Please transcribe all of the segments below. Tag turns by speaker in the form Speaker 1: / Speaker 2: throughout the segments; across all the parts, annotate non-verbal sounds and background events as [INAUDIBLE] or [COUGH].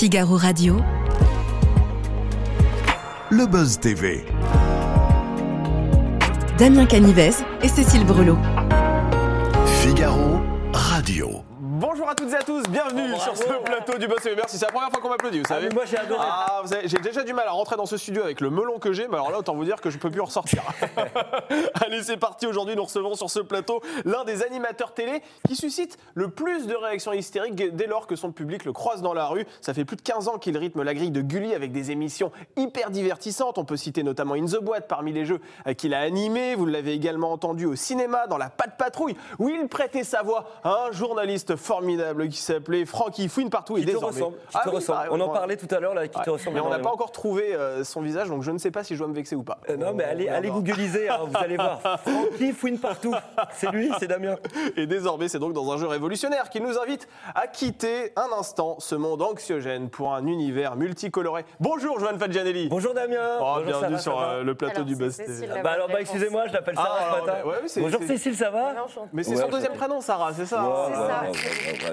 Speaker 1: Figaro Radio.
Speaker 2: Le Buzz TV.
Speaker 1: Damien Canivez et Cécile Brelot.
Speaker 2: Figaro Radio.
Speaker 3: À toutes et à tous, bienvenue sur ce plateau du Boss TV. Merci, c'est la première fois qu'on m'applaudit, vous savez.
Speaker 4: mais moi, j'ai adoré.
Speaker 3: Ah, savez, j'ai déjà du mal à rentrer dans ce studio avec le melon que j'ai, mais alors là, autant vous dire que je peux plus en ressortir. [LAUGHS] Allez, c'est parti. Aujourd'hui, nous recevons sur ce plateau l'un des animateurs télé qui suscite le plus de réactions hystériques dès lors que son public le croise dans la rue. Ça fait plus de 15 ans qu'il rythme la grille de Gulli avec des émissions hyper divertissantes. On peut citer notamment In the Boîte parmi les jeux euh, qu'il a animés. Vous l'avez également entendu au cinéma dans La Patte Patrouille où il prêtait sa voix à un journaliste formidable qui s'appelait Francky Fouine partout et
Speaker 4: Qui te
Speaker 3: désormais.
Speaker 4: ressemble, qui
Speaker 3: Ah
Speaker 4: te
Speaker 3: oui,
Speaker 4: ressemble. On en parlait tout à l'heure, là, qui te ressemble.
Speaker 3: Mais on n'a pas encore trouvé euh, son visage, donc je ne sais pas si je dois me vexer ou pas.
Speaker 4: Euh, non, mais allez, allez googliser, hein, vous allez voir. Francky fouine partout. C'est lui, c'est Damien.
Speaker 3: Et désormais, c'est donc dans un jeu révolutionnaire qui nous invite à quitter un instant ce monde anxiogène pour un univers multicoloré. Bonjour, Joanne Fadjanelli.
Speaker 4: Bonjour Damien.
Speaker 3: Oh,
Speaker 4: Bonjour
Speaker 3: bienvenue
Speaker 4: Sarah,
Speaker 3: sur euh, le plateau
Speaker 5: Alors,
Speaker 3: du
Speaker 5: la
Speaker 4: Bah alors, bah, excusez-moi, je l'appelle Sarah
Speaker 3: Ah,
Speaker 4: ce matin. Bonjour Cécile, ça va.
Speaker 3: Mais c'est son deuxième prénom, Sarah, c'est hein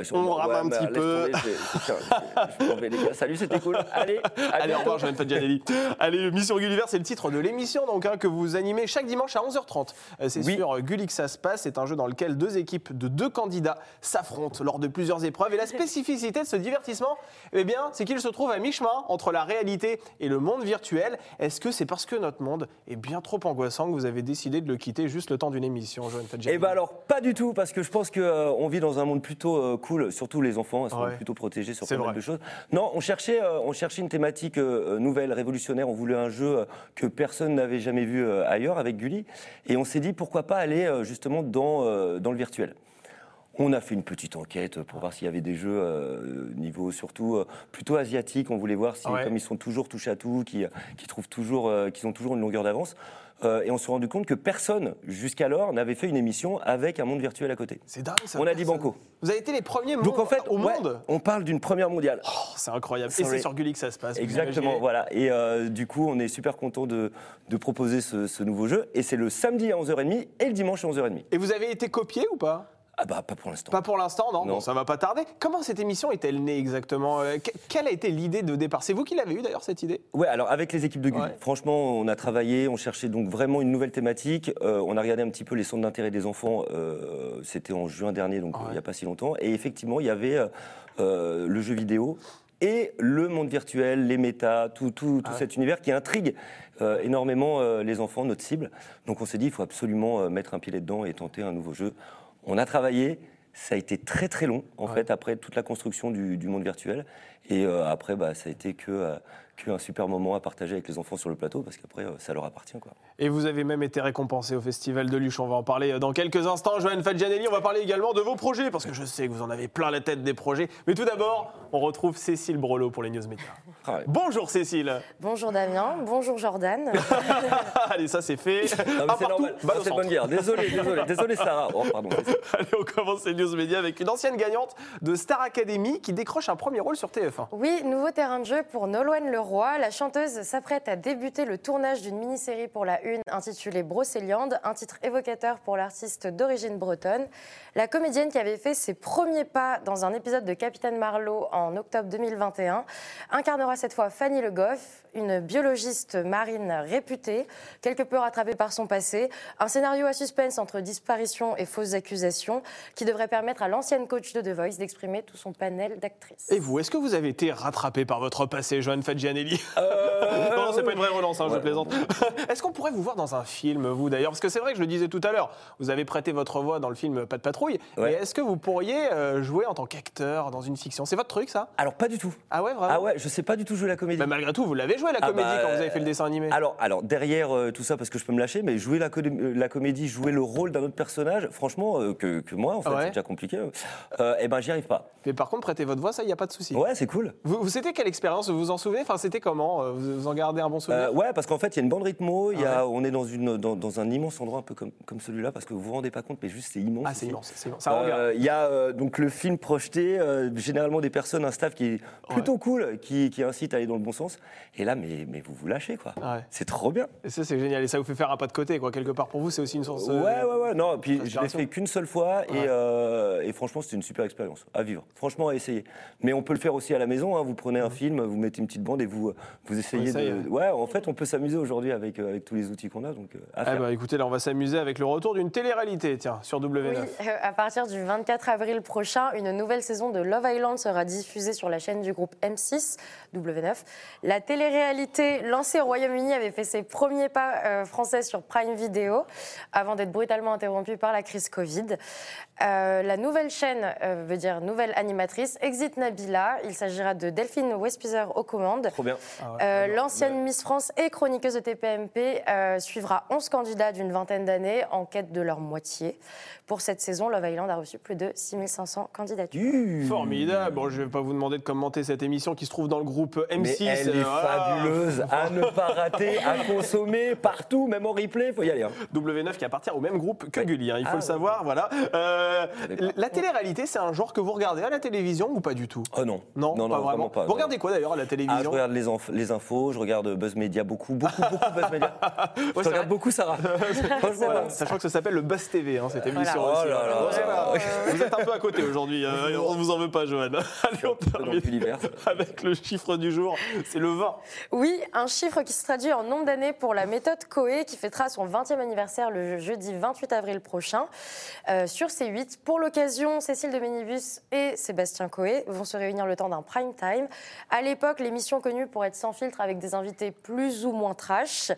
Speaker 5: ça.
Speaker 4: Ouais, ouais, ouais, ouais,
Speaker 3: On
Speaker 4: ouais,
Speaker 3: rame un
Speaker 4: mais
Speaker 3: petit peu.
Speaker 4: tomber, je- je- je- je m'en vais, les gars. Salut, c'était cool. Allez, à
Speaker 3: Allez, au revoir, Joanne Fadjanelli. Allez, Mission Gulliver, c'est le titre de l'émission donc, hein, que vous animez chaque dimanche à 11h30. Euh, C'est
Speaker 4: Oui.
Speaker 3: sur euh, Gulli que ça se passe. C'est un jeu dans lequel deux équipes de deux candidats s'affrontent lors de plusieurs épreuves. Et la spécificité de ce divertissement, eh bien, c'est qu'il se trouve à mi-chemin entre la réalité et le monde virtuel. Est-ce que c'est parce que notre monde est bien trop angoissant que vous avez décidé de le quitter juste le temps d'une émission, Joanne Fadjanelli
Speaker 4: Eh ben alors, pas du tout, parce que je pense qu'on vit dans un monde plutôt euh, cool, surtout les enfants, ils sont
Speaker 3: Ouais.
Speaker 4: plutôt protégés sur pas mal de choses. Non, on cherchait, euh, on cherchait une thématique euh, nouvelle, révolutionnaire, on voulait un jeu euh, que personne n'avait jamais vu euh, ailleurs avec Gulli, et on s'est dit pourquoi pas aller euh, justement dans, euh, dans le virtuel. On a fait une petite enquête pour voir s'il y avait des jeux euh, niveau surtout euh, plutôt asiatique. On voulait voir si,
Speaker 3: Ouais.
Speaker 4: comme ils sont toujours touche à tout, qui, qui trouvent toujours, euh, qu'ils ont toujours une longueur d'avance. Euh, et on s'est rendu compte que personne jusqu'alors n'avait fait une émission avec un monde virtuel à côté.
Speaker 3: C'est dingue ça.
Speaker 4: On a dit
Speaker 3: personne.
Speaker 4: banco.
Speaker 3: Vous avez été les premiers
Speaker 4: Donc en fait,
Speaker 3: au
Speaker 4: ouais,
Speaker 3: monde
Speaker 4: on parle d'une première mondiale.
Speaker 3: Oh, C'est incroyable. Et c'est sur Gulli que ça se passe.
Speaker 4: Exactement, voilà. Et euh, du coup, on est super content de, de proposer ce, ce nouveau jeu. Et c'est le samedi à 11h30 et le dimanche à 11h30.
Speaker 3: Et vous avez été copié ou pas?
Speaker 4: Ah bah, pas pour l'instant.
Speaker 3: Pas pour l'instant, non,
Speaker 4: Non.
Speaker 3: Bon, ça va pas tarder. Comment cette émission est-elle née exactement Euh, que- Quelle a été l'idée de départ? C'est vous qui l'avez eu d'ailleurs cette idée?
Speaker 4: Ouais, alors avec les équipes de Gulli,
Speaker 3: Ouais.
Speaker 4: franchement, on a travaillé, on cherchait donc vraiment une nouvelle thématique. Euh, on a regardé un petit peu les centres d'intérêt des enfants. euh, C'était en juin dernier, donc
Speaker 3: Ouais.
Speaker 4: il n'y a pas si longtemps. Et effectivement, il y avait euh, le jeu vidéo et le monde virtuel, les méta, tout, tout, tout
Speaker 3: Ah ouais.
Speaker 4: cet univers qui intrigue euh, énormément euh, les enfants, notre cible. Donc on s'est dit, il faut absolument euh, mettre un pied dedans et tenter un nouveau jeu. On a travaillé. Ça a été très très long en
Speaker 3: Ouais.
Speaker 4: fait après toute la construction du, du monde virtuel et euh, après bah, ça a été que, euh, que un super moment à partager avec les enfants sur le plateau parce qu'après euh, ça leur appartient quoi.
Speaker 3: Et vous avez même été récompensé au Festival de Luche. On va en parler euh, dans quelques instants. Joanne Fadjanelli, on va parler également de vos projets, parce que je sais que vous en avez plein la tête des projets. Mais tout d'abord, on retrouve Cécile Brelot pour les News Média.
Speaker 4: Ah ouais.
Speaker 3: Bonjour Cécile
Speaker 5: Bonjour Damien, bonjour Jordan. [LAUGHS]
Speaker 3: Allez, ça c'est fait. Un
Speaker 4: c'est normal, c'est bonne guerre. Désolé, désolé, désolé Sarah. [LAUGHS] Oh pardon.
Speaker 3: Allez, on commence les News Média avec une ancienne gagnante de Star Academy qui décroche un premier rôle sur TF1.
Speaker 5: Oui, nouveau terrain de jeu pour Nolwenn Leroy. La chanteuse s'apprête à débuter le tournage d'une mini-série pour la Une intitulée Brocéliande, un titre évocateur pour l'artiste d'origine bretonne. La comédienne qui avait fait ses premiers pas dans un épisode de Capitaine Marlowe en octobre 2021 incarnera cette fois Fanny Le Goff, une biologiste marine réputée, quelque peu rattrapée par son passé. Un scénario à suspense entre disparition et fausses accusations qui devrait permettre à l'ancienne coach de The Voice d'exprimer tout son panel d'actrices.
Speaker 3: Et vous, est-ce que vous avez été rattrapé par votre passé, Joanne Fadjanelli Non, [LAUGHS] non, c'est pas une vraie relance, hein, je plaisante. [LAUGHS] Est-ce qu'on pourrait vous voir dans un film, vous d'ailleurs? Parce que c'est vrai que je le disais tout à l'heure, vous avez prêté votre voix dans le film Pas de patrouille.
Speaker 4: Ouais.
Speaker 3: Mais est-ce que vous pourriez euh, jouer en tant qu'acteur dans une fiction? C'est votre truc, ça?
Speaker 4: Alors pas du tout.
Speaker 3: Ah ouais, vraiment?
Speaker 4: Ah ouais, je sais pas du tout jouer la comédie.
Speaker 3: Mais malgré tout, vous l'avez joué la
Speaker 4: Ah
Speaker 3: comédie
Speaker 4: bah,
Speaker 3: quand vous avez fait le dessin animé.
Speaker 4: Alors, alors derrière euh, tout ça, parce que je peux me lâcher, mais jouer la, co- euh, la comédie, jouer le rôle d'un autre personnage, franchement, euh, que, que moi, en fait,
Speaker 3: ouais
Speaker 4: c'est déjà compliqué. Euh, eh ben, j'y arrive pas.
Speaker 3: Mais par contre, prêter votre voix, ça, il n'y a pas de souci.
Speaker 4: Ouais, c'est cool.
Speaker 3: Vous, vous c'était quelle expérience? Vous vous en souvenez? Enfin, c'était comment euh, vous, en gardez un bon souvenir?
Speaker 4: Euh, ouais, parce qu'en fait, il y a une bande rythmo. Il y
Speaker 3: Ah
Speaker 4: a, On est dans, une, dans, dans un immense endroit un peu comme, comme celui-là, parce que vous vous rendez pas compte, mais juste c'est immense.
Speaker 3: Ah, c'est immense, c'est immense. Ça
Speaker 4: Euh,
Speaker 3: regarde.
Speaker 4: Il y a donc le film projeté, généralement des personnes, un staff qui est plutôt cool, qui, qui incite à aller dans le bon sens. Et là, mais, mais vous vous lâchez, quoi.
Speaker 3: Ouais.
Speaker 4: C'est trop bien.
Speaker 3: Et ça, c'est génial. Et ça vous fait faire un pas de côté, quoi. Quelque part pour vous, c'est aussi une source. euh,
Speaker 4: Ouais, ouais, ouais. Non, puis je l'ai fait qu'une seule fois et,
Speaker 3: Ouais.
Speaker 4: euh, et franchement, c'était une super expérience à vivre. Franchement, à essayer. Mais on peut le faire aussi à la maison. hein. Vous prenez un film, vous mettez une petite bande et vous, vous essayez
Speaker 3: essaye,
Speaker 4: de. Ouais, en fait, on peut s'amuser aujourd'hui avec, euh, avec tous les outils qu'on a. Donc, euh, à
Speaker 3: Eh
Speaker 4: faire.
Speaker 3: bah, écoutez, là, on va s'amuser avec le retour d'une télé-réalité, tiens, sur W9.
Speaker 5: Oui, euh, à partir du 24 avril prochain, une nouvelle saison de Love Island sera diffusée sur la chaîne du groupe M6, W9. La télé-réalité lancée au Royaume-Uni avait fait ses premiers pas euh, français sur Prime Video avant d'être brutalement interrompue par la crise Covid. Euh, la nouvelle chaîne euh, veut dire nouvelle animatrice, Exit Nabila. Il s'agira de Delphine Westpizer aux commandes.
Speaker 4: Trop bien.
Speaker 3: Ah ouais,
Speaker 5: Euh,
Speaker 3: j'adore.
Speaker 5: L'ancienne Miss France et chroniqueuse de TPMP euh, suivra 11 candidats d'une vingtaine d'années en quête de leur moitié. Pour cette saison, Love Island a reçu plus de 6500 candidatures.
Speaker 4: Du-
Speaker 3: Formidable. Bon, je vais pas vous demander de commenter cette émission qui se trouve dans le groupe M6.
Speaker 4: Mais elle
Speaker 3: euh,
Speaker 4: est
Speaker 3: voilà.
Speaker 4: fabuleuse, à ne pas rater, à [LAUGHS] consommer partout, même en replay, faut y aller. hein.
Speaker 3: W9 qui appartient au même groupe que
Speaker 4: Ouais.
Speaker 3: Gulli, hein, il faut
Speaker 4: Ah,
Speaker 3: le
Speaker 4: ouais.
Speaker 3: savoir, voilà. Euh, la télé-réalité, c'est un genre que vous regardez à la télévision ou pas du tout?
Speaker 4: Oh non.
Speaker 3: non, pas vraiment.
Speaker 4: pas.
Speaker 3: Vous regardez quoi d'ailleurs à la
Speaker 4: Ah,
Speaker 3: télévision?
Speaker 4: Regarde les, inf- les infos, je regarde Buzz Media beaucoup, beaucoup, beaucoup Buzz Media. [LAUGHS]
Speaker 3: Ouais,
Speaker 4: je regarde beaucoup Sarah. [LAUGHS] Franchement,
Speaker 3: Voilà,
Speaker 4: ouais.
Speaker 3: Sachant que ça s'appelle le Buzz TV, hein, cette émission
Speaker 4: Voilà.
Speaker 3: aussi.
Speaker 4: Oh là là.
Speaker 3: Bon, ça va. Vous êtes un peu à côté aujourd'hui, euh, on ne vous en veut pas, Johan. [LAUGHS] Allez, on termine
Speaker 4: l'univers.
Speaker 3: avec le chiffre du jour, c'est le 20.
Speaker 5: Oui, un chiffre qui se traduit en nombre d'années pour la méthode Coe qui fêtera son 20e anniversaire le jeudi 28 avril prochain euh, sur C8. Pour l'occasion, Cécile de Ménibus et Sébastien Coe vont se réunir le temps d'un prime time. À l'époque, l'émission connue pour être sans filtre avec des invités plus ou moins trash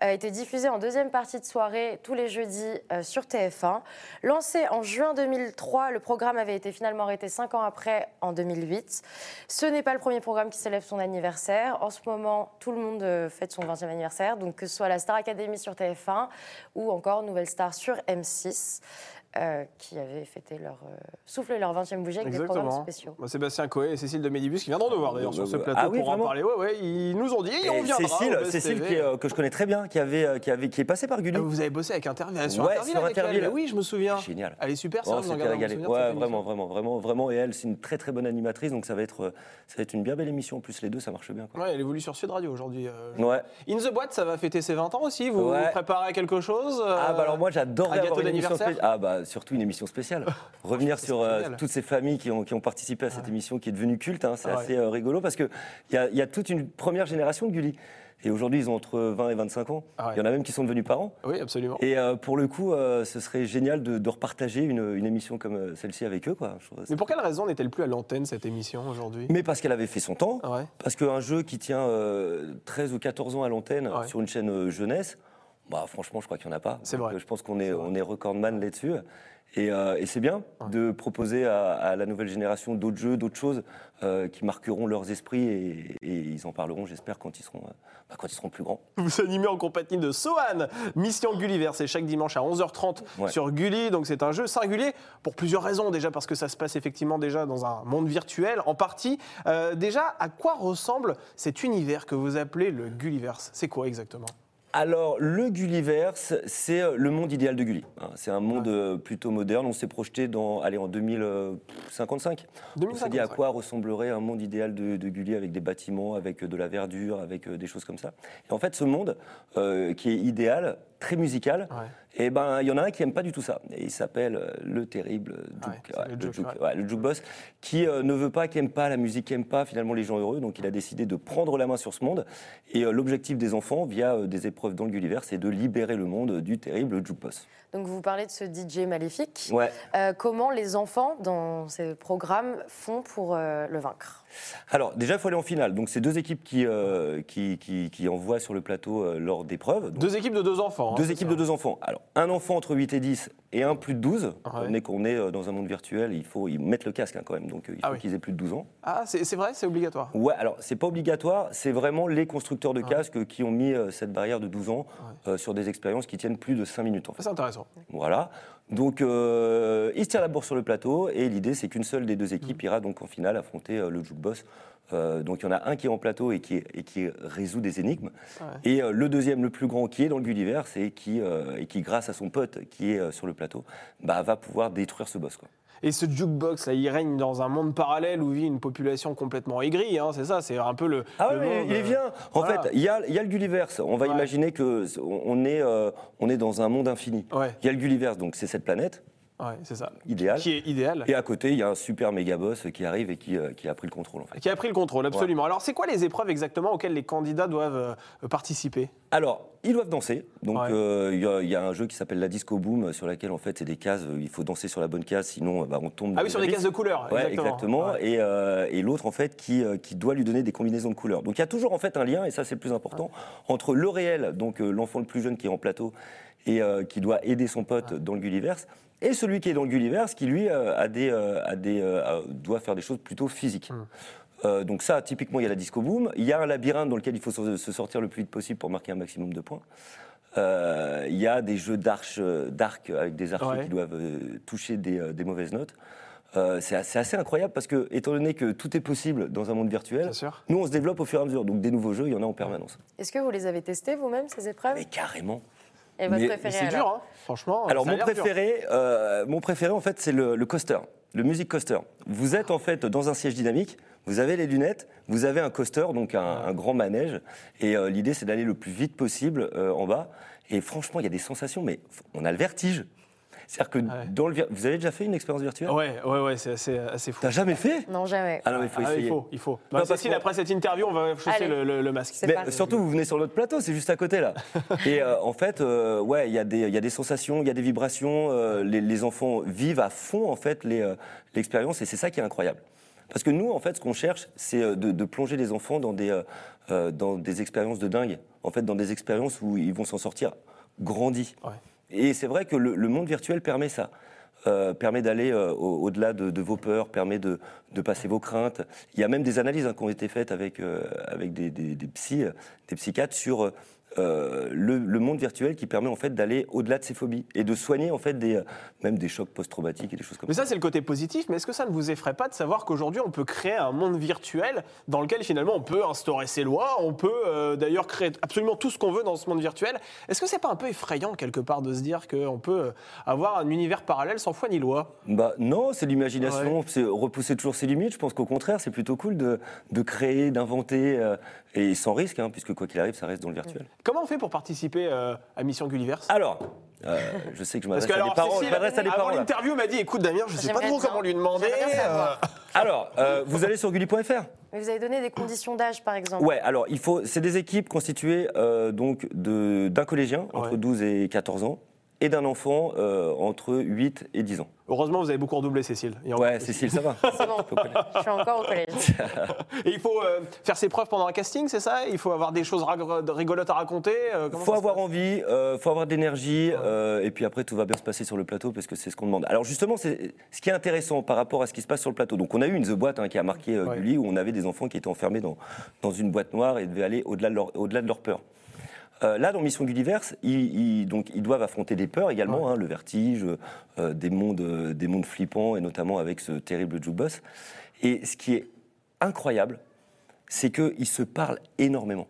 Speaker 5: a été diffusée en deuxième partie de soirée tous les jeudis euh, sur TF1. Lancé en juin 2003, le programme avait été finalement arrêté cinq ans après, en 2008. Ce n'est pas le premier programme qui célèbre son anniversaire. En ce moment, tout le monde euh, fête son 20e anniversaire, donc que ce soit la Star Academy sur TF1 ou encore Nouvelle Star sur M6. Euh, qui avaient fêté leur, euh, soufflé leur 20e bougie avec des programmes
Speaker 3: Exactement.
Speaker 5: spéciaux.
Speaker 3: Bah, Sébastien Coé et Cécile de Médibus qui viendront nous voir d'ailleurs
Speaker 4: Ah,
Speaker 3: sur ce
Speaker 4: bah,
Speaker 3: plateau
Speaker 4: ah oui,
Speaker 3: pour en parler. Ouais, ouais, ils nous ont dit, et on viendra.
Speaker 4: Cécile, Cécile
Speaker 3: TV.
Speaker 4: qui est, euh, que je connais très bien, qui, avait, euh, qui, avait, qui est passée par Gulli.
Speaker 3: Ah, Vous avez bossé avec Interville sur
Speaker 4: Ouais,
Speaker 3: Interville
Speaker 4: sur
Speaker 3: avec
Speaker 4: Interville.
Speaker 3: elle. Oui, je me souviens.
Speaker 4: Génial.
Speaker 3: Elle est super, ça.
Speaker 4: Oh,
Speaker 3: vous en gardez
Speaker 4: Ouais, vraiment, vraiment, vraiment, vraiment. Et elle, c'est une très très bonne animatrice, donc ça va être, ça va être une bien belle émission. En plus, les deux, ça marche bien. quoi.
Speaker 3: Ouais, elle évolue sur Sud Radio aujourd'hui. euh,
Speaker 4: Ouais.
Speaker 3: In the Boîte, ça va fêter ses 20 ans aussi. Vous,
Speaker 4: Ouais.
Speaker 3: vous préparez à quelque chose euh,
Speaker 4: Ah bah alors moi
Speaker 3: gâteau
Speaker 4: avoir une émission
Speaker 3: d'anniversaire
Speaker 4: spéciale. Ah bah surtout une émission spéciale. [LAUGHS] Revenir
Speaker 3: c'est
Speaker 4: sur euh, toutes ces familles qui ont, qui ont participé à cette émission qui est devenue culte, hein, c'est
Speaker 3: Ah
Speaker 4: assez euh, rigolo parce qu'il y a, il y a toute une première génération de Gulli. Et aujourd'hui ils ont entre 20 et 25 ans.
Speaker 3: Ah ouais.
Speaker 4: Il y en a même qui sont devenus parents.
Speaker 3: Oui, absolument.
Speaker 4: Et euh, pour le coup, euh, ce serait génial de, de repartager une, une émission comme celle-ci avec eux. Quoi. Je
Speaker 3: Mais pour quelle raison n'est-elle plus à l'antenne cette émission aujourd'hui?
Speaker 4: Mais parce qu'elle avait fait son temps,
Speaker 3: Ah ouais.
Speaker 4: parce qu'un jeu qui tient euh, 13 ou 14 ans à l'antenne
Speaker 3: Ouais.
Speaker 4: sur une chaîne jeunesse, bah, franchement, je crois qu'il n'y en a pas.
Speaker 3: C'est vrai.
Speaker 4: Je pense qu'on est, on est recordman là-dessus. Et, euh, et c'est bien
Speaker 3: Ouais.
Speaker 4: de proposer à, à la nouvelle génération d'autres jeux, d'autres choses euh, qui marqueront leurs esprits et, et ils en parleront, j'espère, quand ils seront, euh, bah, quand ils seront plus grands.
Speaker 3: Vous animez en compagnie de Sohan, Mission Gulliver, c'est chaque dimanche à 11h30
Speaker 4: Ouais.
Speaker 3: sur Gulli. Donc c'est un jeu singulier pour plusieurs raisons. Déjà parce que ça se passe effectivement déjà dans un monde virtuel en partie. Déjà, à quoi ressemble cet univers que vous appelez le Gulliverse? C'est quoi exactement?
Speaker 4: Alors, le Gulliverse, c'est euh, le monde idéal de Gulli. hein. C'est un monde euh, plutôt moderne. On s'est projeté dans, allez, en 2055. On s'est dit à
Speaker 3: 2055.
Speaker 4: quoi ressemblerait un monde idéal de, de Gulli avec des bâtiments, avec euh, de la verdure, avec euh, des choses comme ça? Et en fait, ce monde euh, qui est idéal, très musical,
Speaker 3: Ouais.
Speaker 4: Et ben il y en a un qui aime pas du tout ça. Et il s'appelle euh, le terrible Juke,
Speaker 3: Ouais, c'est
Speaker 4: ouais,
Speaker 3: le
Speaker 4: le,
Speaker 3: Juke,
Speaker 4: Juke,
Speaker 3: ouais.
Speaker 4: ouais, le Jukeboss, qui euh, ne veut pas, qui aime pas la musique, qui aime pas finalement les gens heureux. Donc il a décidé de prendre la main sur ce monde. Et euh, l'objectif des enfants, via euh, des épreuves dans le Gulliver, c'est de libérer le monde du terrible Jukeboss.
Speaker 5: Donc vous parlez de ce DJ maléfique.
Speaker 4: Ouais.
Speaker 5: Euh, comment les enfants dans ces programmes font pour euh, le vaincre?
Speaker 4: Alors, déjà, il faut aller en finale. Donc, c'est deux équipes qui, euh, qui, qui, qui envoient sur le plateau euh, lors d'épreuves. Donc,
Speaker 3: Deux équipes de deux enfants. hein,
Speaker 4: deux équipes
Speaker 3: ça
Speaker 4: de deux enfants. Alors, un enfant entre 8 et 10 et un plus de 12.
Speaker 3: Ouais.
Speaker 4: Étant donné qu'on est euh, dans un monde virtuel, il faut ils mettent le casque hein, quand même. Donc, il faut
Speaker 3: Ah oui.
Speaker 4: qu'ils aient plus de 12 ans.
Speaker 3: Ah, c'est c'est vrai, c'est obligatoire.
Speaker 4: Ouais, alors, c'est pas obligatoire. C'est vraiment les constructeurs de casques qui ont mis euh, cette barrière de 12 ans sur des expériences qui tiennent plus de 5 minutes, en fait.
Speaker 3: C'est intéressant.
Speaker 4: Voilà. Donc, euh, ils se tirent la bourse sur le plateau et l'idée, c'est qu'une seule des deux équipes ira donc en finale affronter euh, le Jukeboss. Euh, donc, il y en a un qui est en plateau et qui, et qui résout des énigmes. Et euh, le deuxième, le plus grand, qui est dans le Gulliver, et qui, euh, et qui, grâce à son pote qui est sur le plateau, bah, va pouvoir détruire ce boss. Quoi.
Speaker 3: Et ce jukebox, là, il règne dans un monde parallèle où vit une population complètement aigrie, hein, c'est ça, c'est un peu le.
Speaker 4: Ah oui, il bien. En
Speaker 3: voilà.
Speaker 4: fait, il y a, y a le Gulliverse. On va
Speaker 3: Ouais.
Speaker 4: imaginer que c- on est, on est dans un monde infini.
Speaker 3: Ouais.
Speaker 4: Il y a le Gulliverse, donc c'est cette planète
Speaker 3: Ouais, c'est ça.
Speaker 4: idéale.
Speaker 3: Qui est idéal.
Speaker 4: Et à côté, il y a un super méga boss qui arrive et qui, euh, qui a pris le contrôle. En fait.
Speaker 3: Qui a pris le contrôle, absolument. Alors, c'est quoi les épreuves exactement auxquelles les candidats doivent euh, participer?
Speaker 4: Alors, ils doivent danser. Donc,
Speaker 3: Ouais.
Speaker 4: euh, il y a- il y, a un jeu qui s'appelle la Disco Boom, sur laquelle, en fait, c'est des cases. Il faut danser sur la bonne case, sinon, bah, on tombe.
Speaker 3: Ah oui, sur des cases de couleurs.
Speaker 4: Ouais, exactement. Et, et l'autre, en fait, qui, qui doit lui donner des combinaisons de couleurs. Donc il y a toujours, en fait, un lien, et ça, c'est le plus important, entre le réel, donc l'enfant le plus jeune qui est en plateau et euh, qui doit aider son pote dans le Gulliverse, et celui qui est dans le Gulliverse qui, lui, euh, a des, euh, a des, euh, a- doit faire des choses plutôt physiques. Euh, donc ça, typiquement, il y a la disco boom. Il y a un labyrinthe dans lequel il faut se sortir le plus vite possible pour marquer un maximum de points. Euh, Il y a des jeux d'arches, d'arc avec des archers
Speaker 3: Ouais.
Speaker 4: qui doivent euh, toucher des, euh, des mauvaises notes. Euh, c'est assez, assez incroyable parce que, étant donné que tout est possible dans un monde virtuel, nous on se développe au fur et à mesure. Donc des nouveaux jeux, il y en a en permanence.
Speaker 5: Est-ce que vous les avez testés vous-même, ces épreuves?
Speaker 4: Mais carrément.
Speaker 5: Et votre
Speaker 4: mais-
Speaker 3: Mais
Speaker 5: préféré
Speaker 3: c'est
Speaker 5: alors
Speaker 3: dur, hein, franchement.
Speaker 4: Alors mon préféré, euh, mon préféré en fait, c'est le, le coaster, le music coaster. Vous êtes en fait dans un siège dynamique. Vous avez les lunettes, vous avez un coaster, donc un, un grand manège, et euh, l'idée c'est d'aller le plus vite possible euh, en bas. Et franchement, il y a des sensations, mais on a le vertige. C'est-à-dire que
Speaker 3: Ouais.
Speaker 4: dans le vir- vous avez déjà fait une expérience virtuelle?
Speaker 3: Ouais, ouais, ouais, c'est assez, assez fou.
Speaker 4: T'as jamais fait?
Speaker 5: Non, jamais.
Speaker 4: Ah non, mais il faut
Speaker 3: Ah,
Speaker 4: essayer.
Speaker 3: il faut, il faut.
Speaker 4: Non,
Speaker 3: Bah,
Speaker 4: parce que-
Speaker 3: après cette interview, on va chausser le, le- le masque.
Speaker 4: Mais
Speaker 5: parti.
Speaker 4: surtout, vous venez sur notre plateau, c'est juste à côté là. [LAUGHS] Et euh, en fait, euh, ouais, il y, a des- il y a des sensations, il y a des vibrations. euh, les, les enfants vivent à fond en fait euh, l'expérience, et c'est ça qui est incroyable. Parce que nous, en fait, ce qu'on cherche, c'est de, de plonger les enfants dans des, euh, dans des expériences de dingue. En fait, dans des expériences où ils vont s'en sortir grandis.
Speaker 3: Ouais.
Speaker 4: Et c'est vrai que le, monde virtuel permet ça. Euh, permet d'aller euh, au- au-delà de, vos peurs, permet de, passer vos craintes. Il y a même des analyses hein, qui ont été faites avec, euh, avec des, des psychiatres sur euh, le, le monde virtuel qui permet en fait d'aller au-delà de ses phobies et de soigner en fait des, euh, même des chocs post-traumatiques et des choses comme
Speaker 3: Mais
Speaker 4: ça.
Speaker 3: ça, c'est le côté positif. Mais est-ce que ça ne vous effraie pas de savoir qu'aujourd'hui, on peut créer un monde virtuel dans lequel finalement on peut instaurer ses lois, on peut euh, d'ailleurs créer absolument tout ce qu'on veut dans ce monde virtuel? Est-ce que c'est pas un peu effrayant quelque part de se dire qu'on peut avoir un univers parallèle sans foi ni loi?
Speaker 4: Bah non, c'est l'imagination, c'est repousser toujours ses limites. Je pense qu'au contraire, c'est plutôt cool de, de créer, d'inventer, et sans risque, hein, puisque quoi qu'il arrive, ça reste dans le virtuel.
Speaker 3: Comment on fait pour participer euh, à Mission Gulliverse
Speaker 4: Alors, euh, je sais que je m'adresse à des parents, je
Speaker 3: Cécile,
Speaker 4: m'adresse à des
Speaker 3: avant
Speaker 4: parents.
Speaker 3: l'interview, m'a dit écoute Damien, je sais pas trop comment lui demander. Euh,
Speaker 4: Alors, euh, vous allez sur gulli.fr
Speaker 5: Mais vous avez donné des conditions d'âge, par exemple
Speaker 4: Ouais, alors il faut, c'est des équipes constituées euh, donc de d'un collégien entre
Speaker 3: Ouais.
Speaker 4: 12 et 14 ans et d'un enfant euh, entre 8 et 10 ans.
Speaker 3: Heureusement, vous avez beaucoup redoublé, Cécile. Il encore
Speaker 4: Ouais. Cécile, ça va. [LAUGHS]
Speaker 5: C'est bon, je suis encore au collège. [LAUGHS]
Speaker 3: Et il faut euh, faire ses preuves pendant un casting, c'est ça? Il faut avoir des choses rigolotes à raconter euh, comment
Speaker 4: faut avoir envie, euh, faut avoir de l'énergie, euh, et puis après tout va bien se passer sur le plateau parce que c'est ce qu'on demande. Alors justement, c'est ce qui est intéressant par rapport à ce qui se passe sur le plateau. Donc on a eu une The Boîte hein, qui a marqué euh,
Speaker 3: Ouais.
Speaker 4: Gulli où on avait des enfants qui étaient enfermés dans, dans une boîte noire et devaient aller au-delà de leur, au-delà de leur peur. Euh, là, dans Mission Gulliverse, ils, ils- donc, ils doivent affronter des peurs également, hein, le vertige, euh, des, mondes, euh, des mondes flippants, et notamment avec ce terrible jukebox. Et ce qui est incroyable, c'est qu'ils se parlent énormément.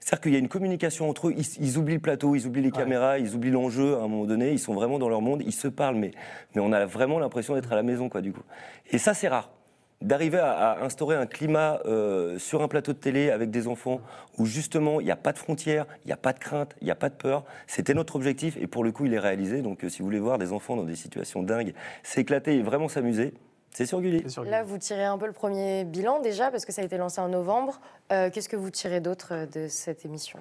Speaker 4: C'est-à-dire qu'il y a une communication entre eux, ils, ils oublient le plateau, ils oublient les caméras, ils oublient l'enjeu à un moment donné, ils sont vraiment dans leur monde, ils se parlent, mais, mais on a vraiment l'impression d'être à la maison, quoi, du coup. Et ça, c'est rare. D'arriver à, à instaurer un climat euh, sur un plateau de télé avec des enfants où justement il n'y a pas de frontières, il n'y a pas de crainte, il n'y a pas de peur. C'était notre objectif et pour le coup il est réalisé. Donc euh, si vous voulez voir des enfants dans des situations dingues, s'éclater et vraiment s'amuser, c'est sur Gulli.
Speaker 5: Là, vous tirez un peu le premier bilan déjà, parce que ça a été lancé en novembre. Euh, Qu'est-ce que vous tirez d'autre de cette émission?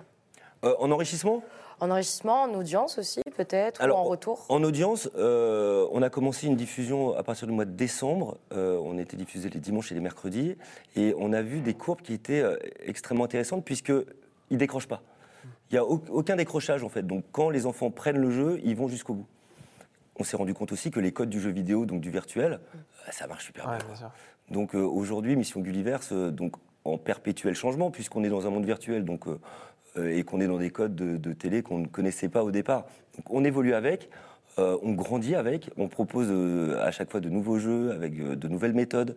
Speaker 4: Euh, en enrichissement?
Speaker 5: En enrichissement, en audience aussi, peut-être, ou en retour
Speaker 4: En audience, euh, on a commencé une diffusion à partir du mois de décembre. Euh, on était diffusé les dimanches et les mercredis. Et on a vu des courbes qui étaient euh, extrêmement intéressantes puisqu'ils ne décrochent pas. Il n'y a au- aucun décrochage en fait. Donc quand les enfants prennent le jeu, ils vont jusqu'au bout. On s'est rendu compte aussi que les codes du jeu vidéo, donc du virtuel, euh, ça marche super
Speaker 3: Ouais,
Speaker 4: bien.
Speaker 3: bien sûr.
Speaker 4: Donc euh, aujourd'hui, Mission Gulliverse, euh, donc en perpétuel changement, puisqu'on est dans un monde virtuel donc, euh, et qu'on est dans des codes de, de télé qu'on ne connaissait pas au départ. Donc on évolue avec. Euh, on grandit avec, on propose euh, à chaque fois de nouveaux jeux avec euh, de nouvelles méthodes,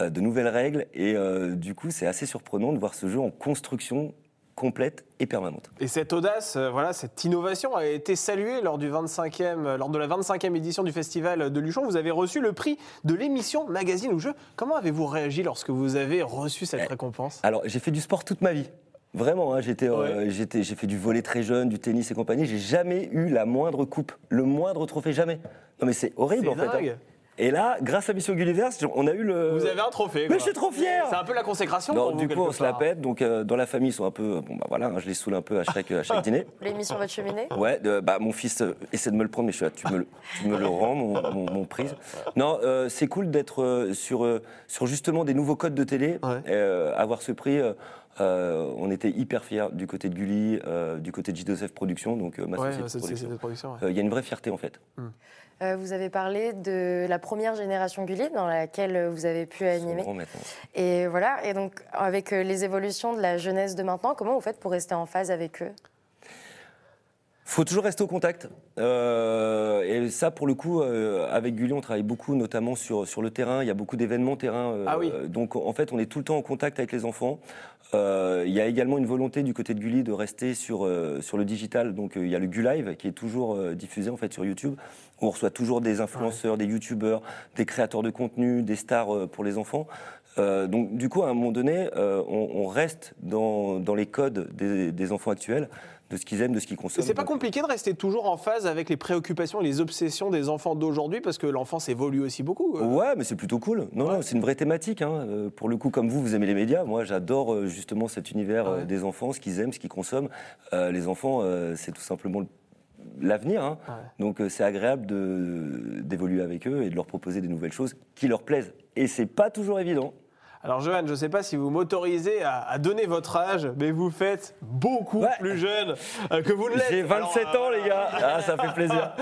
Speaker 4: euh, de nouvelles règles, et euh, du coup c'est assez surprenant de voir ce jeu en construction complète et permanente.
Speaker 3: Et cette audace, euh, voilà, cette innovation a été saluée lors, du 25e, euh, lors de la 25e édition du Festival de Luchon. Vous avez reçu le prix de l'émission Magazine ou Jeu. Comment avez-vous réagi lorsque vous avez reçu cette récompense?
Speaker 4: Alors j'ai fait du sport toute ma vie. Vraiment, hein, j'étais, euh, j'étais- j'ai fait du volet très jeune, du tennis et compagnie. J'ai jamais eu la moindre coupe, le moindre trophée, jamais. Non mais c'est horrible
Speaker 3: C'est
Speaker 4: en fait. hein. Et là, grâce à Mission Gulliver, on a eu le.
Speaker 3: Vous avez un trophée.
Speaker 4: Mais
Speaker 3: quoi.
Speaker 4: je suis trop fier
Speaker 3: C'est un peu la consécration
Speaker 4: Non,
Speaker 3: pour vous,
Speaker 4: du coup, on se la pète. Donc, euh, dans la famille, ils sont un peu. Bon, bah voilà, hein, je les saoule un peu à chaque, à chaque [LAUGHS] dîner.
Speaker 5: Les mis sur votre cheminée
Speaker 4: Ouais, bah, mon fils euh, essaie de me le prendre, mais je suis là, tu me le, tu me le rends, mon, mon, mon prise. Non, euh, c'est cool d'être euh, sur, euh, sur justement des nouveaux codes de télé,
Speaker 3: Ouais.
Speaker 4: euh, avoir ce prix. Euh, on était hyper fiers du côté de Gulli, euh, du côté de J2F Productions, donc euh, ma
Speaker 3: Ouais,
Speaker 4: société de production.
Speaker 3: ouais.
Speaker 4: Euh, Il y a une vraie fierté en fait.
Speaker 5: Euh, Vous avez parlé de la première génération Gulli dans laquelle vous avez pu animer. Et voilà, et donc avec les évolutions de la jeunesse de maintenant, comment vous faites pour rester en phase avec eux?
Speaker 4: Faut toujours rester au contact. Euh, et ça, pour le coup, euh, avec Gulli, on travaille beaucoup, notamment sur, sur le terrain. Il y a beaucoup d'événements terrain. euh,
Speaker 3: Ah oui.
Speaker 4: Donc, en fait, on est tout le temps en contact avec les enfants. Euh, il y a également une volonté du côté de Gulli de rester sur, sur le digital. Donc, il y a le Gulive qui est toujours diffusé en fait sur YouTube. Où on reçoit toujours des influenceurs, des YouTubeurs, des créateurs de contenu, des stars pour les enfants. Euh, donc, du coup, à un moment donné, euh, on, on reste dans, dans les codes des, des enfants actuels, de ce qu'ils aiment, de ce qu'ils
Speaker 3: Et
Speaker 4: consomment.
Speaker 3: c'est pas compliqué de rester toujours en phase avec les préoccupations et les obsessions des enfants d'aujourd'hui parce que l'enfance évolue aussi beaucoup. euh.
Speaker 4: Ouais, mais c'est plutôt cool. Non,
Speaker 3: Ouais.
Speaker 4: non, c'est une vraie thématique. hein. Euh, pour le coup, comme vous, vous aimez les médias. Moi, j'adore euh, justement cet univers
Speaker 3: Ouais.
Speaker 4: des enfants, ce qu'ils aiment, ce qu'ils consomment. Euh, les enfants, euh, c'est tout simplement le- l'avenir. hein.
Speaker 3: Ouais.
Speaker 4: Donc, euh, c'est agréable d'évoluer avec eux et de leur proposer des nouvelles choses qui leur plaisent. Et c'est pas toujours évident.
Speaker 3: Alors Johan, je ne sais pas si vous m'autorisez à, à donner votre âge, mais vous faites beaucoup
Speaker 4: Ouais.
Speaker 3: plus jeune euh, que vous ne l'êtes.
Speaker 4: J'ai 27
Speaker 3: Alors,
Speaker 4: ans, les gars. Ah, ça fait plaisir. [LAUGHS]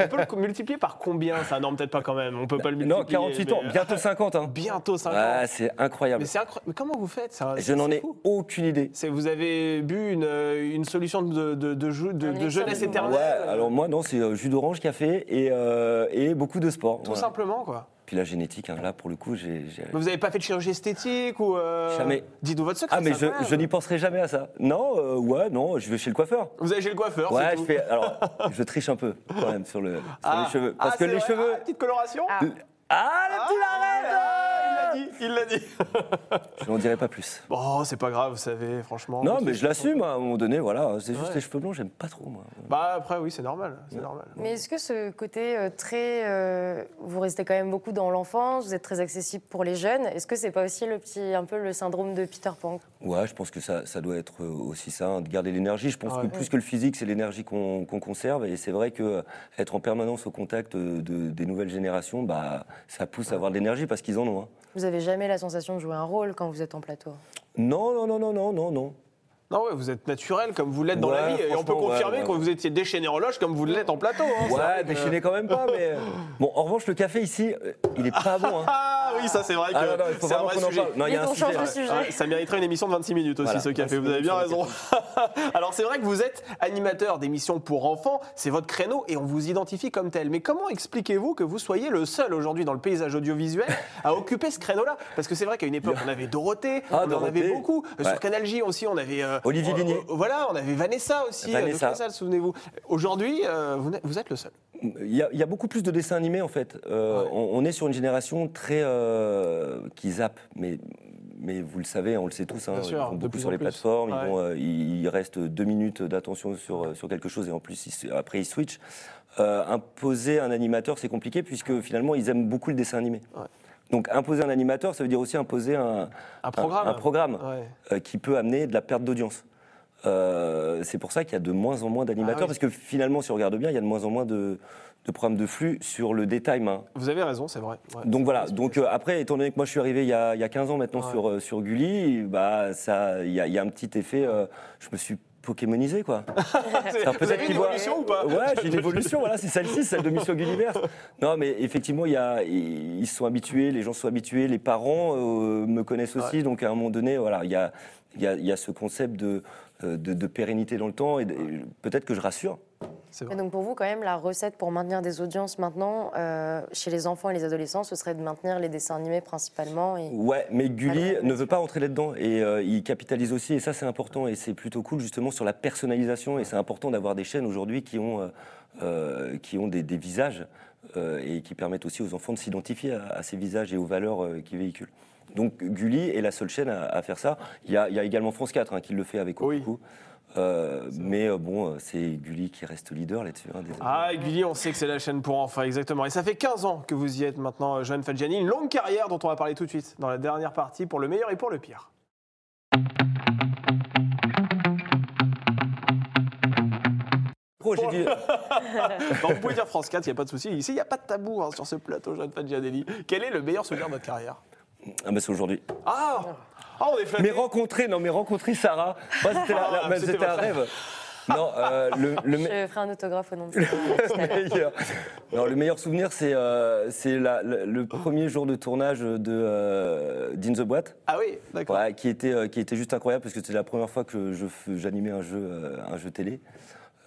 Speaker 3: On peut le multiplier par combien ça? Non, peut-être pas quand même. On peut pas le multiplier.
Speaker 4: non, 48 ans,
Speaker 3: mais-
Speaker 4: bientôt 50. Hein.
Speaker 3: Bientôt 50
Speaker 4: Ah, c'est incroyable.
Speaker 3: Mais comment vous faites ça?
Speaker 4: Je n'en ai
Speaker 3: fou.
Speaker 4: aucune idée.
Speaker 3: C'est vous avez bu une, une solution de, de, de, jeunesse éternelle?
Speaker 4: Ouais, alors moi, non, c'est euh, jus d'orange, café et, euh, et beaucoup de sport.
Speaker 3: Tout
Speaker 4: Voilà.
Speaker 3: simplement quoi.
Speaker 4: Puis la génétique, hein, là, pour le coup, j'ai. j'ai-
Speaker 3: Mais vous n'avez pas fait de chirurgie esthétique ou euh,
Speaker 4: Jamais.
Speaker 3: Dites-nous votre secret.
Speaker 4: Ah, mais
Speaker 3: c'est
Speaker 4: je,
Speaker 3: incroyable.
Speaker 4: je n'y penserai jamais à ça. Non, euh, ouais, non, je vais chez le coiffeur.
Speaker 3: Vous allez chez le coiffeur.
Speaker 4: Ouais,
Speaker 3: c'est
Speaker 4: je
Speaker 3: tout.
Speaker 4: fais. Alors, je triche un peu, quand même, sur, le, sur
Speaker 3: Ah.
Speaker 4: les cheveux. Parce
Speaker 3: Ah,
Speaker 4: que
Speaker 3: c'est
Speaker 4: les
Speaker 3: vrai
Speaker 4: cheveux.
Speaker 3: Ah, petite coloration.
Speaker 5: Ah.
Speaker 4: Ah, le
Speaker 3: Ah, dit. Il l'a dit. [LAUGHS]
Speaker 4: Je n'en dirai pas plus.
Speaker 3: Bon, c'est pas grave, vous savez, franchement.
Speaker 4: Non, mais je l'assume, à un moment donné, voilà. C'est juste
Speaker 3: Ouais.
Speaker 4: les cheveux blonds, j'aime pas trop, moi.
Speaker 3: Bah après, oui, c'est normal. C'est normal.
Speaker 5: Mais est-ce que ce côté euh, très. euh, vous restez quand même beaucoup dans l'enfance, vous êtes très accessible pour les jeunes. Est-ce que c'est pas aussi le petit, un peu le syndrome de Peter Pan?
Speaker 4: Ouais, je pense que ça, ça doit être euh, aussi ça, hein, de garder l'énergie. Je pense
Speaker 3: Ouais.
Speaker 4: que plus que le physique, c'est l'énergie qu'on conserve. Et c'est vrai que être en permanence au contact de- des nouvelles générations, bah, ça pousse à avoir de l'énergie parce qu'ils en ont. hein.
Speaker 5: Vous avez jamais la sensation de jouer un rôle quand vous êtes en plateau
Speaker 4: Non, non, non, non, non, non, non.
Speaker 3: Non, ouais, vous êtes naturel comme vous l'êtes dans la vie. Et on peut confirmer
Speaker 4: ouais, ouais.
Speaker 3: que vous étiez déchaîné en loge comme vous l'êtes en plateau. hein.
Speaker 4: Ouais,
Speaker 3: que-
Speaker 4: déchaîné quand même pas, mais. [LAUGHS] Bon, en revanche, le café ici, euh, il est pas bon. Hein. [LAUGHS]
Speaker 3: Ah oui, ça c'est vrai que
Speaker 4: Ah faut
Speaker 3: c'est un vrai sujet.
Speaker 4: Non, il y a un sujet. Ouais,
Speaker 3: ça mériterait une émission de 26 minutes aussi,
Speaker 4: Voilà.
Speaker 3: ce café, vous avez bien raison. [LAUGHS] Alors c'est vrai que vous êtes animateur d'émissions pour enfants, c'est votre créneau et on vous identifie comme tel. Mais comment expliquez-vous que vous soyez le seul aujourd'hui dans le paysage audiovisuel à [LAUGHS] occuper ce créneau-là? Parce que c'est vrai qu'à une époque, on avait Dorothée,
Speaker 4: Ah,
Speaker 3: on en avait beaucoup. Euh,
Speaker 4: Ouais.
Speaker 3: Sur Canal J aussi, on avait... euh,
Speaker 4: Olivier
Speaker 3: euh,
Speaker 4: Ligné.
Speaker 3: euh, voilà, on avait Vanessa aussi. euh,
Speaker 4: Vanessa.
Speaker 3: Classal, souvenez-vous. Aujourd'hui, euh, vous êtes le seul.
Speaker 4: Il y, a, il y a beaucoup plus de dessins animés en fait. Euh,
Speaker 3: Ouais.
Speaker 4: on, on est sur une génération très euh, qui zappe, mais mais vous le savez, on le sait tous. hein,
Speaker 3: Bien
Speaker 4: ils
Speaker 3: sûr,
Speaker 4: vont beaucoup sur les
Speaker 3: plus.
Speaker 4: plateformes. Ils, vont, euh, ils restent deux minutes d'attention sur sur quelque chose et en plus ils- après ils switchent. Imposer un animateur, c'est compliqué puisque finalement ils aiment beaucoup le dessin animé.
Speaker 3: Ouais.
Speaker 4: Donc imposer un animateur, ça veut dire aussi imposer un,
Speaker 3: Un programme.
Speaker 4: un programme
Speaker 3: Ouais.
Speaker 4: qui peut amener de la perte d'audience. Euh, c'est pour ça qu'il y a de moins en moins d'animateurs,
Speaker 3: Ah oui.
Speaker 4: parce que finalement, si on regarde bien, il y a de moins en moins de, de programmes de flux sur le détail main.
Speaker 3: Vous avez raison, c'est vrai. Ouais.
Speaker 4: Donc voilà, donc euh, après, étant donné que moi je suis arrivé il y a, il y a 15 ans maintenant
Speaker 3: Ouais.
Speaker 4: sur, euh, sur Gulli, bah, ça, il y, a- il y a un petit effet, je me suis pokémonisé quoi. [LAUGHS] Peut-être
Speaker 3: une
Speaker 4: voit-
Speaker 3: évolution ou pas?
Speaker 4: Ouais, j'ai une évolution, voilà, c'est celle-ci, celle de Mission Gulliver. Non, mais effectivement, y a, ils sont habitués, les gens sont habitués, les parents euh, me connaissent aussi, donc à un moment donné, voilà, il y a, y a, y a ce concept de, de, de pérennité dans le temps, et, et peut-être que je rassure.
Speaker 3: vrai.
Speaker 5: donc pour vous, quand même, la recette pour maintenir des audiences maintenant, euh, chez les enfants et les adolescents, ce serait de maintenir les dessins animés principalement. Et...
Speaker 4: Ouais, mais Gulli ne veut pas entrer là-dedans et euh, il capitalise aussi, et ça c'est important, et c'est plutôt cool justement sur la personnalisation, et c'est important d'avoir des chaînes aujourd'hui qui ont, euh, euh, qui ont des, des visages euh, et qui permettent aussi aux enfants de s'identifier à, à ces visages et aux valeurs euh, qu'ils véhiculent. Donc Gulli est la seule chaîne à, à faire ça. Il y, a, il y a également France 4 hein, qui le fait avec
Speaker 3: Oui.
Speaker 4: beaucoup. Euh, mais euh, bon, euh, c'est Gulli qui reste leader là-dessus. hein.
Speaker 3: Ah, Gulli, on sait que c'est la chaîne pour enfants, exactement. Et ça fait 15 ans que vous y êtes maintenant, euh, Joanne Fadjani. Une longue carrière dont on va parler tout de suite dans la dernière partie pour le meilleur et pour le pire.
Speaker 4: Pro, j'ai dit- [LAUGHS]
Speaker 3: Non, vous pouvez dire France 4, il n'y a pas de souci. Ici, il n'y a pas de tabou hein, sur ce plateau, Joanne Fadjanelli. Quel est le meilleur souvenir de votre carrière?
Speaker 4: Ah bah c'est aujourd'hui.
Speaker 3: Ah Ah, on est flatté.
Speaker 4: Mais rencontrer, non mais rencontrer Sarah, moi, c'était la- la-
Speaker 3: Ah, c'était
Speaker 4: c'était un
Speaker 3: votre
Speaker 4: rêve. Non, euh, le, le, me-
Speaker 5: Je ferai un autographe au nom de [LAUGHS] Sarah.
Speaker 4: le meilleur, non, le meilleur souvenir, c'est euh, c'est la- le, le premier jour de tournage de euh, d'In the Boîte,
Speaker 3: Ah oui, d'accord.
Speaker 4: ouais, qui, était, euh, qui était juste incroyable parce que c'était la première fois que je f- j'animais un jeu, euh, un jeu télé.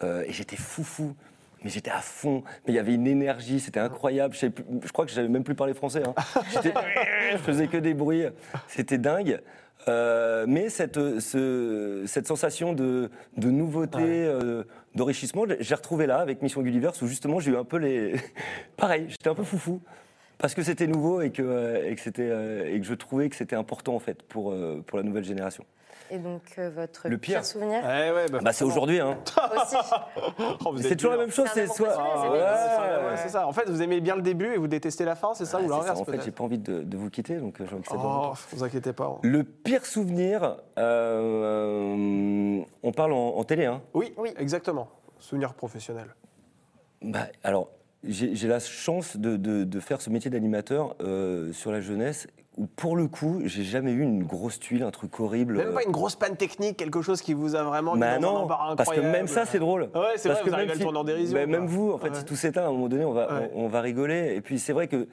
Speaker 4: Euh, et j'étais foufou. Mais j'étais à fond. Mais il y avait une énergie, c'était incroyable. Je, plus- je crois que je savais même plus parler français. hein. [LAUGHS] Je faisais que des bruits. C'était dingue. Euh, mais cette, ce- cette sensation de, de nouveauté, euh, d'enrichissement, j'ai retrouvé là avec Mission Gulliver où justement j'ai eu un peu les. [LAUGHS] Pareil, j'étais un peu foufou. Parce que c'était nouveau et que, euh, et, que c'était, et que je trouvais que c'était important en fait pour, pour la nouvelle génération.
Speaker 5: Et donc, euh, votre
Speaker 4: Le
Speaker 5: pire,
Speaker 4: pire.
Speaker 5: souvenir
Speaker 3: Eh ouais, bah,
Speaker 4: Bah, c'est aujourd'hui. Hein. [LAUGHS]
Speaker 5: aussi [LAUGHS]
Speaker 3: Oh, vous
Speaker 4: C'est toujours la
Speaker 3: dur.
Speaker 4: même chose.
Speaker 5: C'est un
Speaker 4: C'est
Speaker 5: amour
Speaker 4: soit.
Speaker 5: passionné,
Speaker 3: ouais, c'est ça. En fait, vous aimez bien le début et vous détestez la fin, c'est ça
Speaker 4: Ah,
Speaker 3: ou
Speaker 4: c'est ça.
Speaker 3: l'inverse
Speaker 4: En fait, j'ai
Speaker 3: peut-être
Speaker 4: pas envie de, de vous quitter, donc euh, dure
Speaker 3: Oh, vous inquiétez pas. hein.
Speaker 4: Le pire souvenir, euh, on parle en, en télé. Hein.
Speaker 3: Oui,
Speaker 5: Oui.
Speaker 3: exactement. Souvenir professionnel.
Speaker 4: Bah, alors, j'ai j'ai la chance de, de- de faire ce métier d'animateur euh, sur la jeunesse, pour le coup, j'ai jamais eu une grosse tuile, un truc horrible.
Speaker 3: Même pas une grosse panne technique, quelque chose qui vous a vraiment mis
Speaker 4: Bah
Speaker 3: un
Speaker 4: non, parce que même ça, c'est drôle.
Speaker 3: Ouais, c'est
Speaker 4: Parce
Speaker 3: vrai, vous arrivez à le
Speaker 4: si-
Speaker 3: tourner en dérision.
Speaker 4: bah, même vous, en fait,
Speaker 3: Ouais.
Speaker 4: si tout s'éteint, à un moment donné, on va,
Speaker 3: Ouais.
Speaker 4: on, on va rigoler. Et puis, c'est vrai que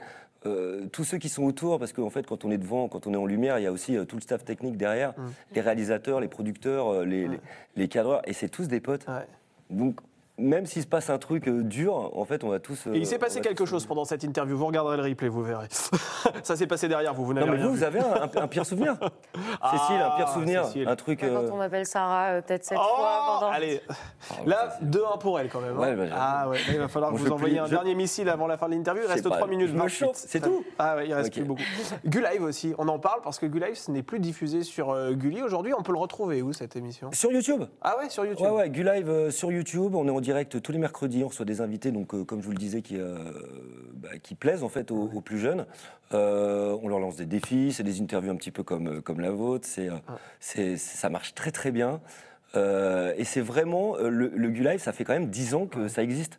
Speaker 4: euh, tous ceux qui sont autour, parce qu'en fait, quand on est devant, quand on est en lumière, il y a aussi euh, tout le staff technique derrière,
Speaker 3: Mm.
Speaker 4: les réalisateurs, les producteurs, euh, les, les, les cadreurs, et c'est tous des potes.
Speaker 3: Ouais.
Speaker 4: Donc, même s'il se passe un truc euh, dur, en fait, on va tous.
Speaker 3: Et il s'est
Speaker 4: euh,
Speaker 3: passé quelque
Speaker 4: tous-
Speaker 3: chose pendant cette interview. Vous regarderez le replay, vous verrez. [LAUGHS] ça s'est passé derrière vous, vous n'avez
Speaker 4: Non, mais
Speaker 3: rien
Speaker 4: vous,
Speaker 3: vu.
Speaker 4: vous avez un, pire souvenir [LAUGHS]
Speaker 3: Ah,
Speaker 4: Cécile, un pire souvenir
Speaker 3: Cécile.
Speaker 4: Un truc.
Speaker 5: Quand
Speaker 4: euh,
Speaker 5: on m'appelle Sarah, euh, peut-être cette
Speaker 3: Oh,
Speaker 5: fois pendant.
Speaker 3: allez,
Speaker 4: oh, [LAUGHS]
Speaker 3: là,
Speaker 4: ça, c'est-
Speaker 3: 2-1 pour elle quand même. hein.
Speaker 4: Ouais, bah,
Speaker 3: ah ouais, là, il va falloir que vous envoyiez un
Speaker 4: je-
Speaker 3: dernier missile avant la fin de l'interview. Il reste
Speaker 4: pas,
Speaker 3: 3 minutes
Speaker 4: je me
Speaker 3: 28.
Speaker 4: chauffe, c'est tout
Speaker 3: Ah ouais, il reste plus beaucoup. Gulive aussi, on en parle parce que Gulive, ce n'est plus diffusé sur euh, Gulli. Aujourd'hui, on peut le retrouver où cette émission?
Speaker 4: Sur YouTube
Speaker 3: Ah ouais, sur YouTube
Speaker 4: Ouais, ouais, Gulive euh, sur YouTube, on est en direct tous les mercredis, on reçoit des invités, donc euh, comme je vous le disais, qui, euh, bah, qui plaisent en fait aux, aux plus jeunes. Euh, on leur lance des défis, c'est des interviews un petit peu comme, comme la vôtre, c'est, c'est- ça marche très très bien. Et c'est vraiment, le, le Gulive, ça fait quand même 10 ans que ça existe.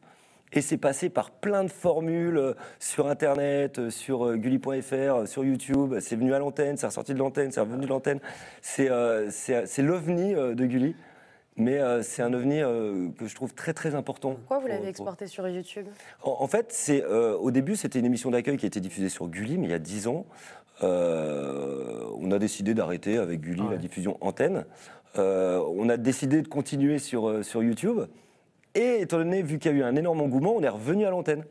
Speaker 4: Et c'est passé par plein de formules sur Internet, sur gulli.fr, sur YouTube. C'est venu à l'antenne, c'est ressorti de l'antenne, c'est revenu de l'antenne. C'est c'est- c'est l'ovni de Gulli. Mais euh, c'est un ovni euh, que je trouve très très important.
Speaker 5: Pourquoi vous
Speaker 4: pour-
Speaker 5: l'avez
Speaker 4: pour-
Speaker 5: exporté sur YouTube?
Speaker 4: En, en fait, c'est euh, au début c'était une émission d'accueil qui a été diffusée sur Gulli, mais il y a 10 ans, euh, on a décidé d'arrêter avec Gulli
Speaker 3: Ouais.
Speaker 4: la diffusion antenne. Euh, on a décidé de continuer sur, euh, sur YouTube. Et étant donné, vu qu'il y a eu un énorme engouement, on est revenu à l'antenne.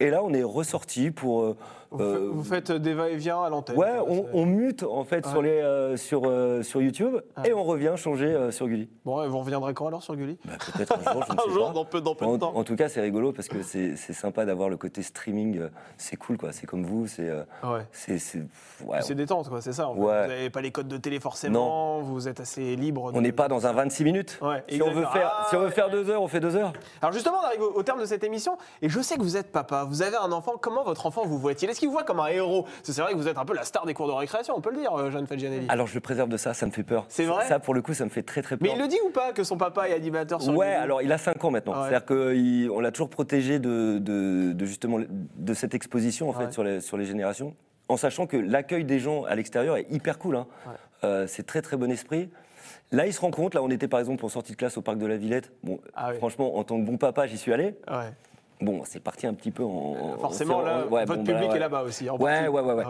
Speaker 4: Et là, on est ressorti pour. Euh,
Speaker 3: vous, fa-
Speaker 4: euh,
Speaker 3: vous faites des va-et-vient à l'antenne.
Speaker 4: Ouais, on, mute en fait sur, les, euh, sur, euh, sur YouTube
Speaker 3: Ouais.
Speaker 4: et on revient changer sur Gulli.
Speaker 3: Bon, et vous reviendrez quand alors sur Gulli?
Speaker 4: Bah, Peut-être un jour, je [LAUGHS] ne sais
Speaker 3: Un jour,
Speaker 4: pas.
Speaker 3: dans peu, dans peu de temps.
Speaker 4: en tout cas, c'est rigolo parce que c'est c'est sympa d'avoir le côté streaming. C'est cool, quoi. C'est comme vous. C'est.
Speaker 3: Ouais.
Speaker 4: c'est c'est- ouais,
Speaker 3: C'est détente, quoi, c'est ça. en fait.
Speaker 4: Ouais.
Speaker 3: Vous n'avez pas les codes de télé forcément, vous êtes assez libre. de-
Speaker 4: on n'est pas dans un 26 minutes.
Speaker 3: Ouais,
Speaker 4: si, on veut faire,
Speaker 3: Ah,
Speaker 4: si on veut
Speaker 3: ouais.
Speaker 4: faire deux heures, on fait deux heures.
Speaker 3: Alors justement, on arrive au, au terme de cette émission, et je sais que vous êtes papa, vous avez un enfant, comment votre enfant vous voit-il? Qu'il vous voit comme un héros c'est vrai que vous êtes un peu la star des cours de récréation, on peut le dire, euh, Jeanne Fadjanelli.
Speaker 4: Alors, je le préserve de ça, ça me fait peur.
Speaker 3: C'est vrai
Speaker 4: Ça, pour le coup, ça me fait très, très
Speaker 3: Mais
Speaker 4: peur.
Speaker 3: il le dit ou pas que son papa est animateur sur
Speaker 4: Ouais, alors il a 5 ans maintenant.
Speaker 3: Ouais.
Speaker 4: C'est-à-dire qu'on l'a toujours protégé de, de- de justement de cette exposition en fait
Speaker 3: Ouais.
Speaker 4: sur, les, sur les générations, en sachant que l'accueil des gens à l'extérieur est hyper cool. hein.
Speaker 3: Ouais.
Speaker 4: Euh, c'est très très bon esprit. Là, il se rend compte. Là, on était par exemple en sortie de classe au parc de la Villette. Bon,
Speaker 3: Ah oui.
Speaker 4: franchement, en tant que bon papa, j'y suis allé.
Speaker 3: Ouais.
Speaker 4: Bon, c'est parti un petit peu en. en-
Speaker 3: Forcément,
Speaker 4: en-
Speaker 3: là,
Speaker 4: ouais,
Speaker 3: votre
Speaker 4: bon, bah,
Speaker 3: public
Speaker 4: ouais.
Speaker 3: est là-bas aussi. en
Speaker 4: Ouais, ouais, ouais, ouais.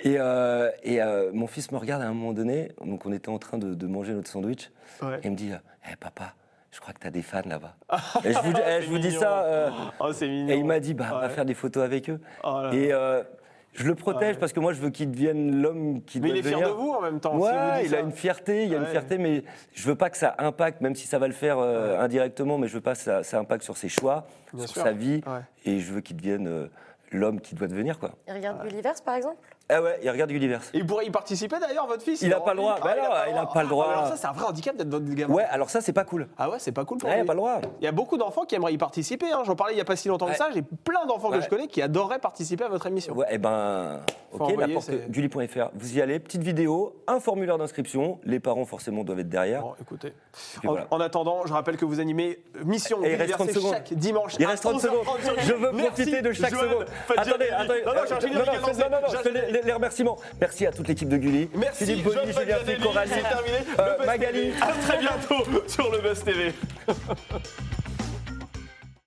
Speaker 4: Et, euh, et euh, mon fils me regarde à un moment donné. Donc, on était en train de, de manger notre sandwich. Et il me dit Hé papa, je crois que tu as des fans là-bas. [LAUGHS] et je vous, eh,
Speaker 3: C'est
Speaker 4: je vous dis
Speaker 3: mignon.
Speaker 4: ça. euh,
Speaker 3: Oh, c'est mignon.
Speaker 4: et il m'a dit, bah, va
Speaker 3: Ouais.
Speaker 4: faire des photos avec eux.
Speaker 3: Oh là là.
Speaker 4: et euh, je le protège
Speaker 3: Ouais.
Speaker 4: parce que moi, je veux qu'il devienne l'homme qui
Speaker 3: Mais
Speaker 4: doit
Speaker 3: il est fier
Speaker 4: devenir.
Speaker 3: de vous en même temps.
Speaker 4: Ouais, il
Speaker 3: ça.
Speaker 4: a une fierté, il y a une fierté, mais je veux pas que ça impacte, même si ça va le faire euh, indirectement, mais je veux pas que ça, ça impacte sur ses choix,
Speaker 3: Bien
Speaker 4: sur
Speaker 3: sûr.
Speaker 4: sa vie,
Speaker 3: Ouais.
Speaker 4: et je veux qu'il devienne euh, l'homme qu'il doit devenir, quoi.
Speaker 5: Il regarde Gulliver's, par exemple
Speaker 4: Ah ouais, il regarde Gulliver's.
Speaker 3: Et il pourrait y participer d'ailleurs, votre fils
Speaker 4: Il
Speaker 3: a
Speaker 4: a pas le droit. Bah
Speaker 3: Ah,
Speaker 4: non, il a pas le droit.
Speaker 3: Ah, alors ça, c'est un vrai handicap d'être votre gamin.
Speaker 4: Ouais, alors ça, c'est pas cool.
Speaker 3: Ah ouais, c'est pas cool pour
Speaker 4: Ouais, il
Speaker 3: lui.
Speaker 4: a pas le droit.
Speaker 3: Il y a beaucoup d'enfants qui aimeraient y participer. hein. J'en parlais il n'y a pas si longtemps que ça. J'ai plein d'enfants que je connais qui adoreraient participer à votre émission.
Speaker 4: Ouais, et ben,
Speaker 3: Faut
Speaker 4: ok, la
Speaker 3: envoyer,
Speaker 4: porte
Speaker 3: c'est-
Speaker 4: gulli.fr. Vous y allez, petite vidéo, un formulaire d'inscription. Les parents, forcément, doivent être derrière.
Speaker 3: Bon, écoutez. En,
Speaker 4: voilà.
Speaker 3: en attendant, je rappelle que vous animez Mission
Speaker 4: Et il reste 30
Speaker 3: Universée
Speaker 4: secondes.
Speaker 3: chaque dimanche.
Speaker 4: Il reste 30 secondes.
Speaker 3: 11h30 sur
Speaker 4: Je veux profiter de chaque seconde. Attendez, attendez.
Speaker 3: Non, non,
Speaker 4: les, remerciements. Merci à toute l'équipe de Gulli.
Speaker 3: Merci,
Speaker 4: Philippe Bonny, Julien Coralie,
Speaker 3: C'est terminé.
Speaker 4: euh,
Speaker 3: Le
Speaker 4: Magali.
Speaker 3: TV. À très bientôt sur le Buzz TV. [LAUGHS]